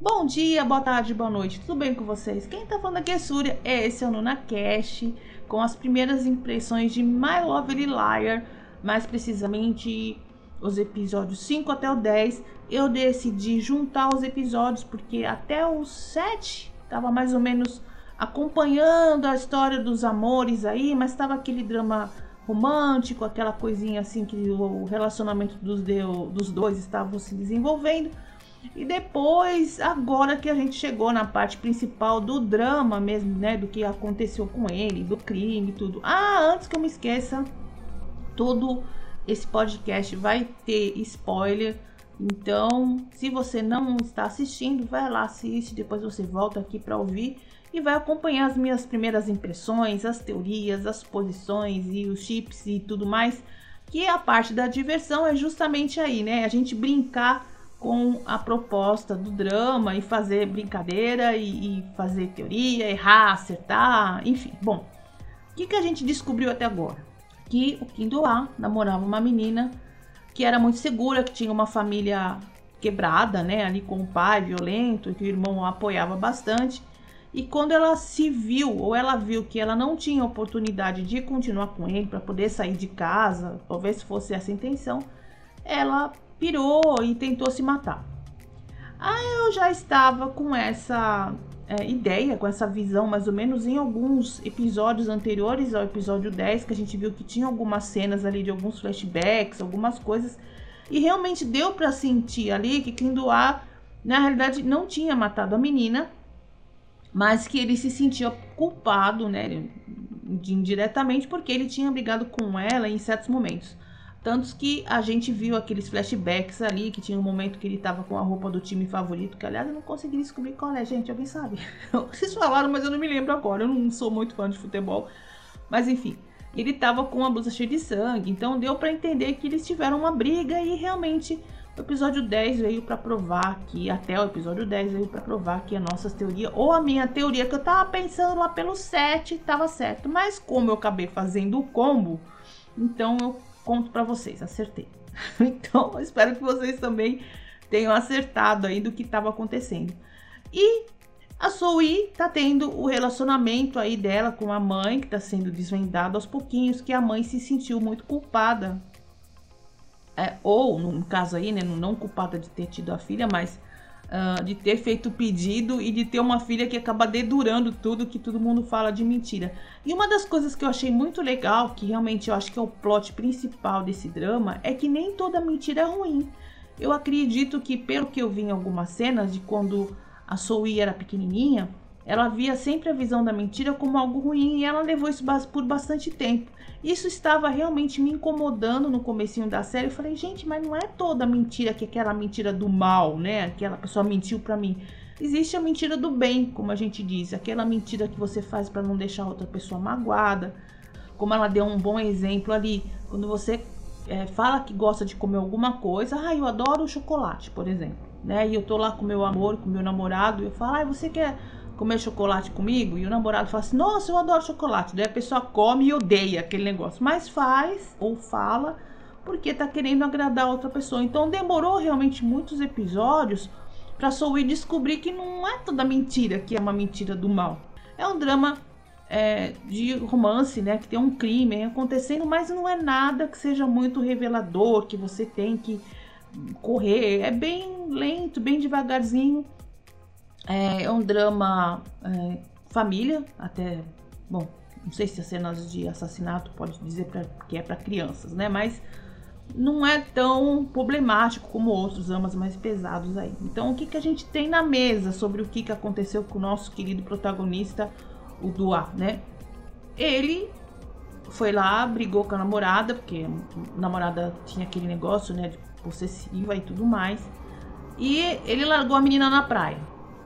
Bom dia, boa tarde, boa noite, tudo bem com vocês? Quem tá falando aqui é Súria, esse é o Nuna Cash, com as primeiras impressões de My Lovely Liar, mais precisamente os episódios 5 até o 10. Eu decidi juntar os episódios porque até o 7 tava mais ou menos acompanhando a história dos amores aí, mas tava aquele drama romântico, aquela coisinha assim que o relacionamento dos, deu, dos dois estavam se desenvolvendo. E depois, agora que a gente chegou na parte principal do drama mesmo, né? Do que aconteceu com ele, do crime e tudo. Ah, antes que eu me esqueça, todo esse podcast vai ter spoiler. Então, se você não está assistindo, vai lá, assiste, depois você volta aqui para ouvir e vai acompanhar as minhas primeiras impressões, as teorias, as posições e os chips e tudo mais. Que a parte da diversão é justamente aí, né? A gente brincar com a proposta do drama e fazer brincadeira e, e fazer teoria, errar, acertar, enfim. Bom, o que, que a gente descobriu até agora? Que o Kim Do-ah namorava uma menina que era muito segura, que tinha uma família quebrada, né, ali com o pai violento, que o irmão apoiava bastante. E quando ela se viu, ou ela viu que ela não tinha oportunidade de continuar com ele para poder sair de casa, talvez fosse essa a intenção, ela pirou e tentou se matar. Ah, eu já estava com essa é, ideia, com essa visão, mais ou menos, em alguns episódios anteriores ao episódio 10, que a gente viu que tinha algumas cenas ali de alguns flashbacks, algumas coisas, e realmente deu para sentir ali que Kindoa, na realidade, não tinha matado a menina, mas que ele se sentia culpado, né, indiretamente, porque ele tinha brigado com ela em certos momentos. Tantos que a gente viu aqueles flashbacks ali, que tinha um momento que ele tava com a roupa do time favorito, que aliás eu não consegui descobrir qual é, gente, alguém sabe? Vocês falaram, mas eu não me lembro agora, eu não sou muito fã de futebol. Mas enfim, ele tava com a blusa cheia de sangue, então deu para entender que eles tiveram uma briga e realmente o episódio 10 veio para provar que, até o episódio 10 veio para provar que a nossa teoria, ou a minha teoria que eu tava pensando lá pelo 7, tava certo. Mas como eu acabei fazendo o combo, então eu conto para vocês, acertei. então, espero que vocês também tenham acertado aí do que estava acontecendo. E a Zoe tá tendo o relacionamento aí dela com a mãe, que tá sendo desvendado aos pouquinhos, que a mãe se sentiu muito culpada. É, ou, no caso aí, né, não culpada de ter tido a filha, mas uh, de ter feito o pedido e de ter uma filha que acaba dedurando tudo que todo mundo fala de mentira. E uma das coisas que eu achei muito legal, que realmente eu acho que é o plot principal desse drama, é que nem toda mentira é ruim. Eu acredito que, pelo que eu vi em algumas cenas de quando a Zoe era pequenininha, ela via sempre a visão da mentira como algo ruim e ela levou isso por bastante tempo. Isso estava realmente me incomodando no comecinho da série. Eu falei, gente, mas não é toda mentira que é aquela mentira do mal, né? Aquela pessoa mentiu para mim. Existe a mentira do bem, como a gente diz, aquela mentira que você faz para não deixar outra pessoa magoada. Como ela deu um bom exemplo ali, quando você é, fala que gosta de comer alguma coisa, ah, eu adoro chocolate, por exemplo, né? E eu tô lá com meu amor, com meu namorado, e eu falo, ah, você quer comer chocolate comigo e o namorado fala assim: Nossa, eu adoro chocolate. Daí a pessoa come e odeia aquele negócio, mas faz ou fala porque tá querendo agradar outra pessoa. Então demorou realmente muitos episódios para Soul descobrir que não é toda mentira que é uma mentira do mal. É um drama é, de romance, né? Que tem um crime acontecendo, mas não é nada que seja muito revelador, que você tem que correr. É bem lento, bem devagarzinho. É, é um drama é, família, até. Bom, não sei se as cenas de assassinato pode dizer pra, que é para crianças, né? Mas não é tão problemático como outros dramas mais pesados aí. Então, o que, que a gente tem na mesa sobre o que, que aconteceu com o nosso querido protagonista, o Dua, né? Ele foi lá, brigou com a namorada, porque a namorada tinha aquele negócio, né, de possessiva e tudo mais. E ele largou a menina na praia.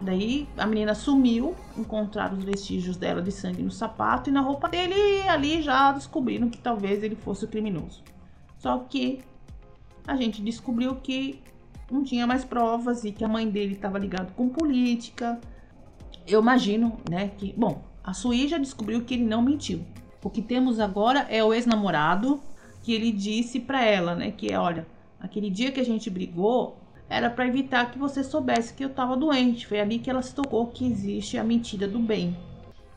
Daí a menina sumiu, encontraram os vestígios dela de sangue no sapato e na roupa dele, e ali já descobriram que talvez ele fosse o criminoso. Só que a gente descobriu que não tinha mais provas e que a mãe dele estava ligado com política. Eu imagino, né, que, bom, a Sui já descobriu que ele não mentiu. O que temos agora é o ex-namorado que ele disse para ela, né, que é, olha, aquele dia que a gente brigou era para evitar que você soubesse que eu estava doente. Foi ali que ela se tocou que existe a mentira do bem.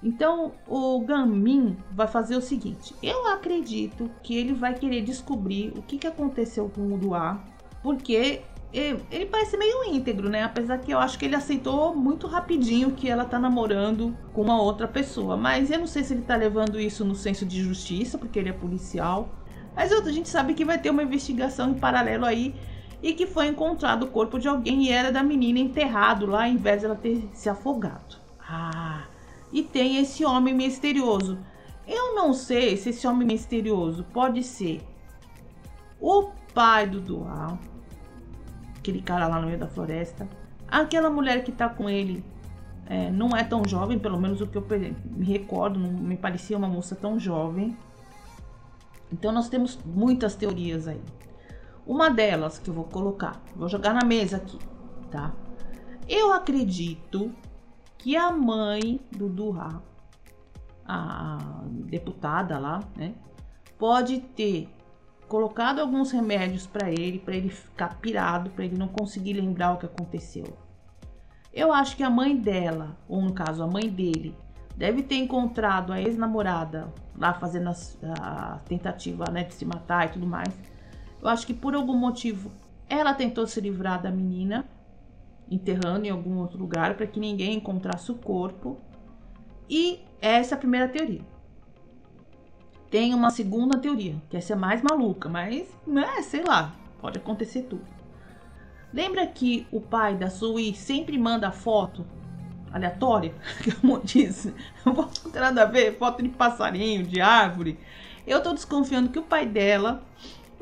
Então, o Gamin vai fazer o seguinte: eu acredito que ele vai querer descobrir o que, que aconteceu com o Duá, porque ele parece meio íntegro, né? Apesar que eu acho que ele aceitou muito rapidinho que ela tá namorando com uma outra pessoa. Mas eu não sei se ele tá levando isso no senso de justiça, porque ele é policial. Mas a gente sabe que vai ter uma investigação em paralelo aí e que foi encontrado o corpo de alguém e era da menina enterrado lá, em vez dela ter se afogado. Ah, e tem esse homem misterioso. Eu não sei se esse homem misterioso pode ser o pai do Dual, aquele cara lá no meio da floresta, aquela mulher que tá com ele é, não é tão jovem, pelo menos o que eu me recordo, não me parecia uma moça tão jovem. Então nós temos muitas teorias aí. Uma delas que eu vou colocar, vou jogar na mesa aqui, tá? Eu acredito que a mãe do Durra, a deputada lá, né, pode ter colocado alguns remédios para ele, para ele ficar pirado, para ele não conseguir lembrar o que aconteceu. Eu acho que a mãe dela, ou no caso a mãe dele, deve ter encontrado a ex-namorada lá fazendo a, a tentativa né, de se matar e tudo mais eu acho que por algum motivo ela tentou se livrar da menina, enterrando em algum outro lugar para que ninguém encontrasse o corpo. E essa é a primeira teoria. Tem uma segunda teoria, que essa é mais maluca, mas, né, sei lá, pode acontecer tudo. Lembra que o pai da Sui sempre manda foto aleatória? Como disse, não posso ter nada a ver, foto de passarinho, de árvore. Eu tô desconfiando que o pai dela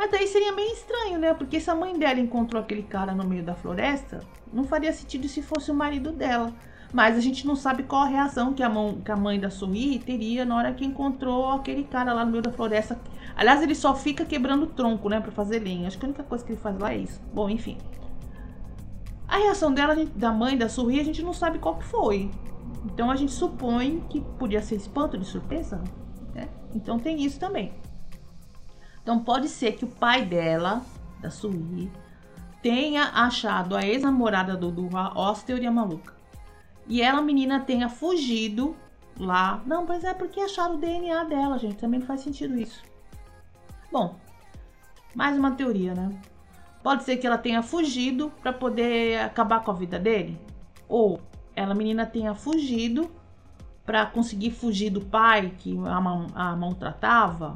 mas daí seria meio estranho, né? Porque se a mãe dela encontrou aquele cara no meio da floresta, não faria sentido se fosse o marido dela. Mas a gente não sabe qual a reação que a, mão, que a mãe da Sui teria na hora que encontrou aquele cara lá no meio da floresta. Aliás, ele só fica quebrando tronco, né, pra fazer lenha. Acho que a única coisa que ele faz lá é isso. Bom, enfim. A reação dela, da mãe da Sui, a gente não sabe qual que foi. Então a gente supõe que podia ser espanto de surpresa. Né? Então tem isso também. Então pode ser que o pai dela, da Sui, tenha achado a ex-namorada do Durra, ó, teoria maluca. E ela, menina, tenha fugido lá. Não, mas é porque acharam o DNA dela, gente. Também não faz sentido isso. Bom, mais uma teoria, né? Pode ser que ela tenha fugido para poder acabar com a vida dele. Ou ela, menina, tenha fugido para conseguir fugir do pai que a, a maltratava.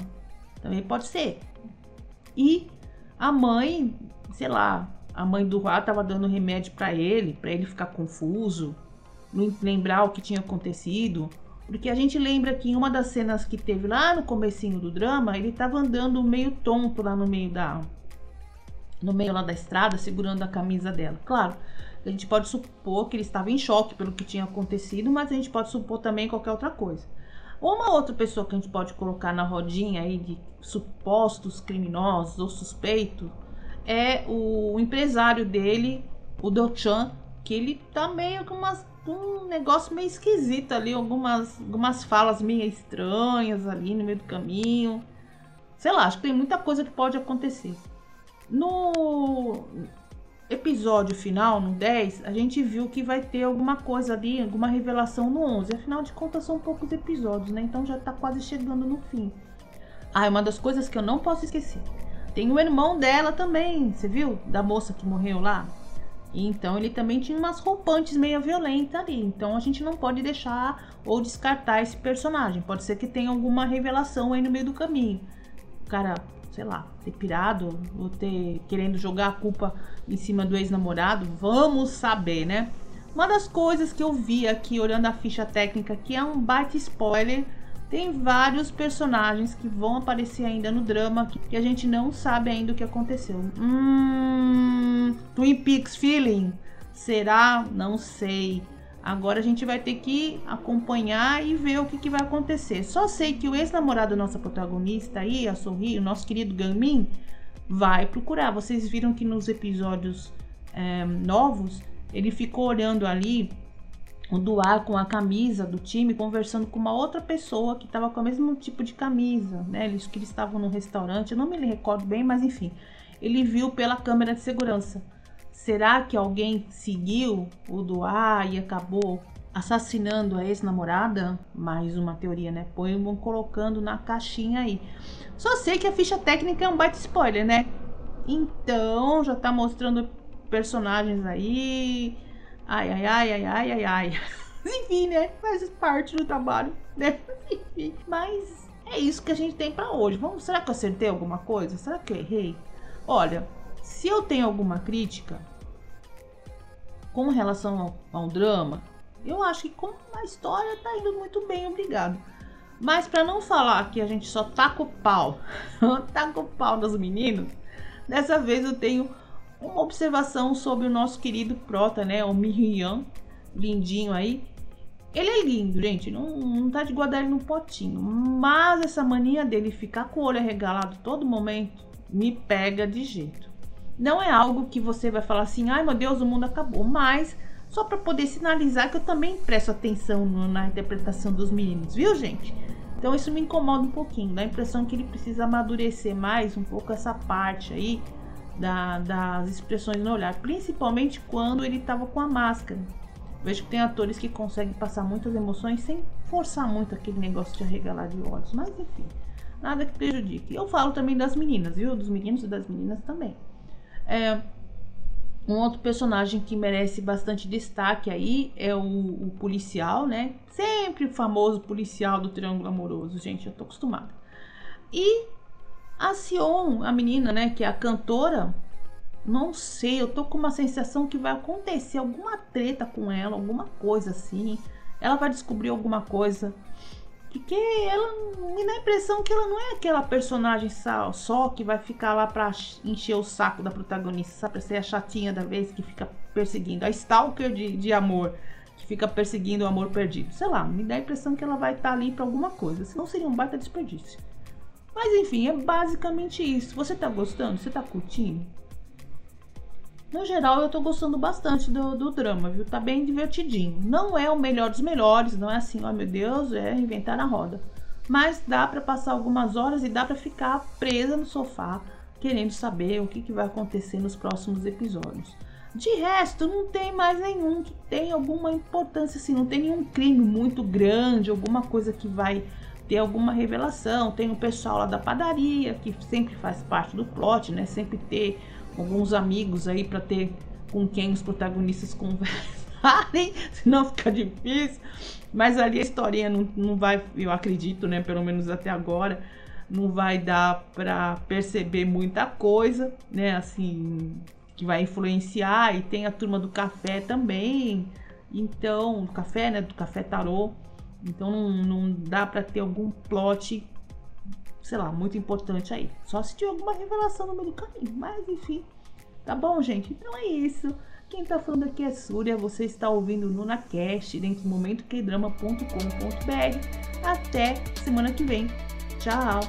Também pode ser. E a mãe, sei lá, a mãe do Rá estava dando remédio para ele, para ele ficar confuso, não lembrar o que tinha acontecido. Porque a gente lembra que em uma das cenas que teve lá no comecinho do drama, ele estava andando meio tonto lá no meio da no meio lá da estrada, segurando a camisa dela. Claro, a gente pode supor que ele estava em choque pelo que tinha acontecido, mas a gente pode supor também qualquer outra coisa. Uma outra pessoa que a gente pode colocar na rodinha aí de supostos criminosos ou suspeitos é o empresário dele, o Dochan, que ele tá meio com umas, um negócio meio esquisito ali, algumas, algumas falas meio estranhas ali no meio do caminho. Sei lá, acho que tem muita coisa que pode acontecer. No episódio final, no 10, a gente viu que vai ter alguma coisa ali, alguma revelação no 11. Afinal de contas, são poucos episódios, né? Então já tá quase chegando no fim. Ah, é uma das coisas que eu não posso esquecer. Tem o irmão dela também, você viu? Da moça que morreu lá. Então ele também tinha umas roupantes meio violentas ali. Então a gente não pode deixar ou descartar esse personagem. Pode ser que tenha alguma revelação aí no meio do caminho. Cara sei lá, ter pirado ou ter querendo jogar a culpa em cima do ex-namorado, vamos saber, né? Uma das coisas que eu vi aqui olhando a ficha técnica, que é um baita spoiler, tem vários personagens que vão aparecer ainda no drama que a gente não sabe ainda o que aconteceu. Hum, Twin Peaks Feeling? Será? Não sei. Agora a gente vai ter que acompanhar e ver o que, que vai acontecer. Só sei que o ex-namorado nossa protagonista aí, a Sorri, o nosso querido Gamin, vai procurar. Vocês viram que nos episódios é, novos ele ficou olhando ali o Duar com a camisa do time conversando com uma outra pessoa que estava com o mesmo tipo de camisa, né? Eles que eles estavam no restaurante, eu não me recordo bem, mas enfim, ele viu pela câmera de segurança. Será que alguém seguiu o Duar e acabou assassinando a ex-namorada? Mais uma teoria, né? Põe colocando na caixinha aí. Só sei que a ficha técnica é um baita spoiler, né? Então, já tá mostrando personagens aí. Ai, ai, ai, ai, ai, ai, ai. Enfim, né? Faz parte do trabalho, né? Enfim, mas é isso que a gente tem para hoje. Vamos, será que eu acertei alguma coisa? Será que eu errei? Olha, se eu tenho alguma crítica com relação ao, ao drama, eu acho que como a história tá indo muito bem, obrigado. Mas para não falar que a gente só taca o pau, taca o pau nos meninos, dessa vez eu tenho uma observação sobre o nosso querido prota, né? O Mihyun, lindinho aí. Ele é lindo, gente. Não, não tá de guardar ele no potinho. Mas essa mania dele ficar com o olho arregalado todo momento me pega de jeito. Não é algo que você vai falar assim, ai meu Deus, o mundo acabou. Mas só para poder sinalizar que eu também presto atenção na interpretação dos meninos, viu, gente? Então isso me incomoda um pouquinho, dá a impressão que ele precisa amadurecer mais um pouco essa parte aí da, das expressões no olhar, principalmente quando ele estava com a máscara. Vejo que tem atores que conseguem passar muitas emoções sem forçar muito aquele negócio de arregalar de olhos, mas enfim, nada que prejudique. Eu falo também das meninas, viu? Dos meninos e das meninas também. É, um outro personagem que merece bastante destaque aí é o, o, policial, né? Sempre o famoso policial do Triângulo Amoroso, gente, eu tô acostumada. E a Sion, a menina, né, que é a cantora, não sei, eu tô com uma sensação que vai acontecer alguma treta com ela, alguma coisa assim. Ela vai descobrir alguma coisa. Porque ela me dá a impressão que ela não é aquela personagem só, só que vai ficar lá pra encher o saco da protagonista, sabe? Pra ser a chatinha da vez que fica perseguindo. A stalker de, de amor, que fica perseguindo o amor perdido. Sei lá, me dá a impressão que ela vai estar tá ali pra alguma coisa. Senão seria um baita desperdício. Mas enfim, é basicamente isso. Você tá gostando? Você tá curtindo? No geral, eu tô gostando bastante do, do drama, viu? Tá bem divertidinho. Não é o melhor dos melhores, não é assim, ó oh, meu Deus, é inventar a roda. Mas dá para passar algumas horas e dá para ficar presa no sofá, querendo saber o que, que vai acontecer nos próximos episódios. De resto, não tem mais nenhum que tenha alguma importância, assim, não tem nenhum crime muito grande, alguma coisa que vai ter alguma revelação. Tem o pessoal lá da padaria, que sempre faz parte do plot, né? Sempre ter alguns amigos aí para ter com quem os protagonistas conversarem, senão fica difícil. Mas ali a historinha não, não vai, eu acredito, né? Pelo menos até agora, não vai dar para perceber muita coisa, né? Assim, que vai influenciar. E tem a turma do café também. Então, do café, né? Do café tarô. Então não, não dá para ter algum plot, sei lá, muito importante aí. Só se tiver alguma revelação no meio do caminho. Mas enfim, tá bom, gente? Então é isso. Quem tá falando aqui é Súria, você está ouvindo no NunaCast dentro do momentoquedrama.com.br. Até semana que vem. Tchau!